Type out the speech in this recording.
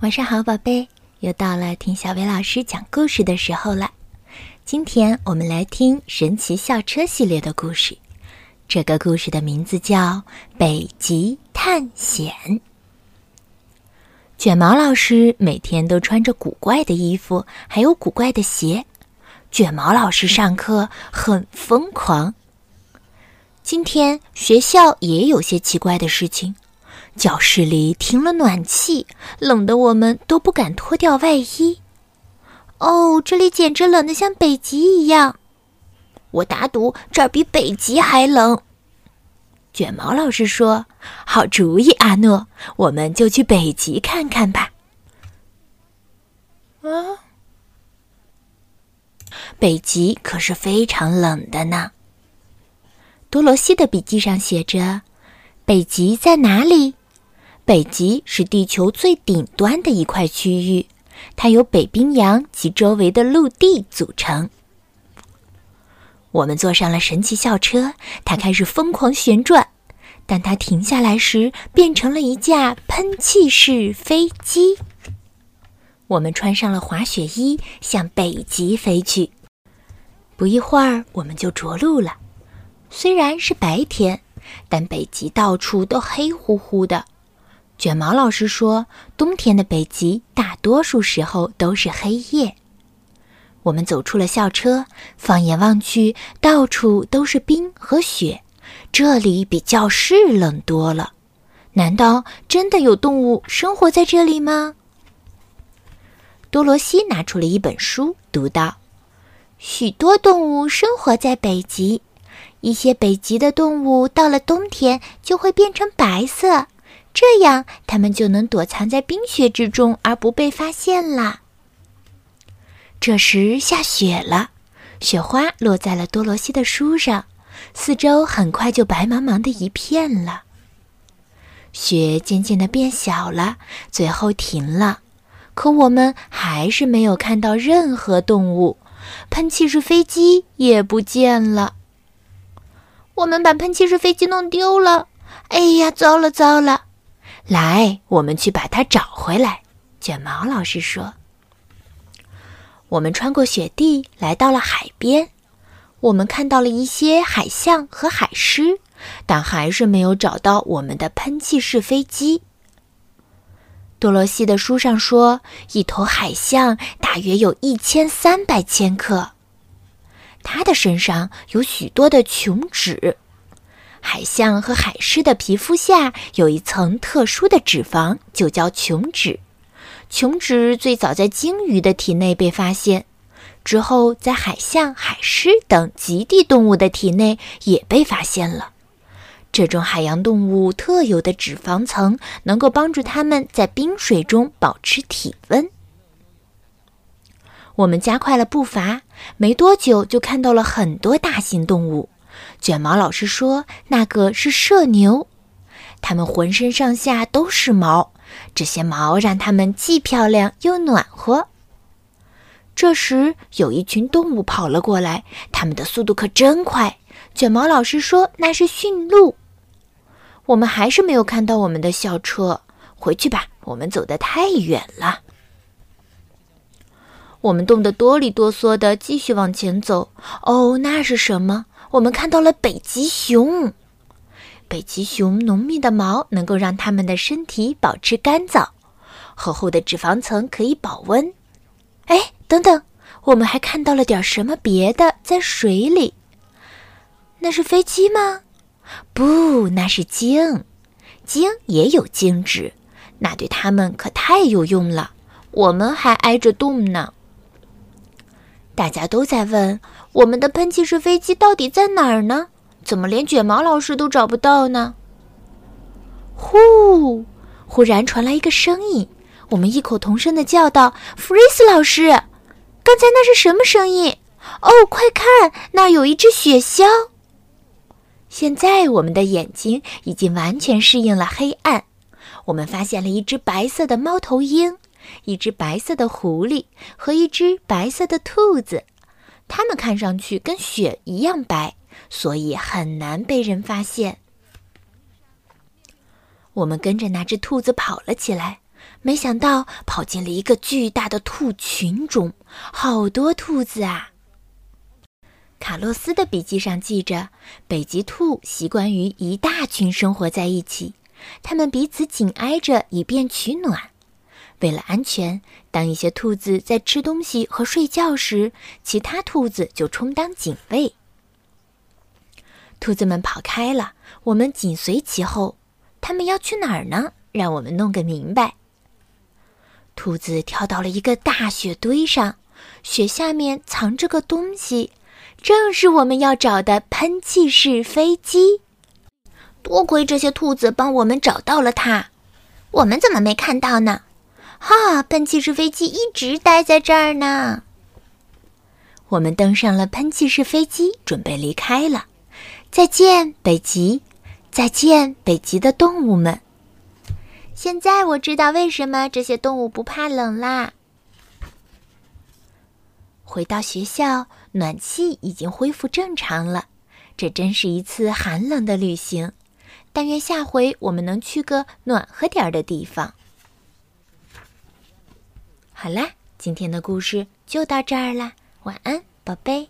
晚上好，宝贝，又到了听小薇老师讲故事的时候了。今天我们来听《神奇校车》系列的故事。这个故事的名字叫《北极探险》。卷毛老师每天都穿着古怪的衣服，还有古怪的鞋。卷毛老师上课很疯狂。今天学校也有些奇怪的事情。教室里停了暖气，冷得我们都不敢脱掉外衣。哦，这里简直冷得像北极一样！我打赌这儿比北极还冷。卷毛老师说：“好主意，阿诺，我们就去北极看看吧。”啊，北极可是非常冷的呢。多罗西的笔记上写着：“北极在哪里？”北极是地球最顶端的一块区域，它由北冰洋及周围的陆地组成。我们坐上了神奇校车，它开始疯狂旋转。当它停下来时，变成了一架喷气式飞机。我们穿上了滑雪衣，向北极飞去。不一会儿，我们就着陆了。虽然是白天，但北极到处都黑乎乎的。卷毛老师说：“冬天的北极大多数时候都是黑夜。”我们走出了校车，放眼望去，到处都是冰和雪，这里比教室冷多了。难道真的有动物生活在这里吗？多罗西拿出了一本书，读道：“许多动物生活在北极，一些北极的动物到了冬天就会变成白色。”这样，它们就能躲藏在冰雪之中而不被发现了。这时下雪了，雪花落在了多罗西的书上，四周很快就白茫茫的一片了。雪渐渐的变小了，最后停了。可我们还是没有看到任何动物，喷气式飞机也不见了。我们把喷气式飞机弄丢了！哎呀，糟了糟了！来，我们去把它找回来。卷毛老师说：“我们穿过雪地，来到了海边。我们看到了一些海象和海狮，但还是没有找到我们的喷气式飞机。”多罗西的书上说，一头海象大约有一千三百千克，它的身上有许多的琼脂。海象和海狮的皮肤下有一层特殊的脂肪，就叫琼脂。琼脂最早在鲸鱼的体内被发现，之后在海象、海狮等极地动物的体内也被发现了。这种海洋动物特有的脂肪层能够帮助它们在冰水中保持体温。我们加快了步伐，没多久就看到了很多大型动物。卷毛老师说：“那个是射牛，它们浑身上下都是毛，这些毛让它们既漂亮又暖和。”这时，有一群动物跑了过来，它们的速度可真快。卷毛老师说：“那是驯鹿。”我们还是没有看到我们的校车，回去吧，我们走得太远了。我们冻得哆里哆嗦的，继续往前走。哦，那是什么？我们看到了北极熊，北极熊浓密的毛能够让它们的身体保持干燥，厚厚的脂肪层可以保温。哎，等等，我们还看到了点什么别的，在水里。那是飞机吗？不，那是鲸。鲸也有鲸脂，那对它们可太有用了。我们还挨着冻呢。大家都在问。我们的喷气式飞机到底在哪儿呢？怎么连卷毛老师都找不到呢？呼！忽然传来一个声音，我们异口同声的叫道：“弗瑞斯老师，刚才那是什么声音？哦，快看，那儿有一只雪橇！”现在我们的眼睛已经完全适应了黑暗，我们发现了一只白色的猫头鹰，一只白色的狐狸和一只白色的兔子。它们看上去跟雪一样白，所以很难被人发现。我们跟着那只兔子跑了起来。没想到跑进了一个巨大的兔群中，好多兔子啊！卡洛斯的笔记上记着，北极兔习惯于一大群生活在一起，它们彼此紧挨着，以便取暖。为了安全，当一些兔子在吃东西和睡觉时，其他兔子就充当警卫。兔子们跑开了，我们紧随其后。它们要去哪儿呢？让我们弄个明白。兔子跳到了一个大雪堆上，雪下面藏着个东西，正是我们要找的喷气式飞机。多亏这些兔子帮我们找到了它，我们怎么没看到呢？哈，喷气式飞机一直待在这儿呢。我们登上了喷气式飞机，准备离开了。再见，北极！再见，北极的动物们。现在我知道为什么这些动物不怕冷啦。回到学校，暖气已经恢复正常了。这真是一次寒冷的旅行，但愿下回我们能去个暖和点儿的地方。好啦，今天的故事就到这儿啦，晚安，宝贝。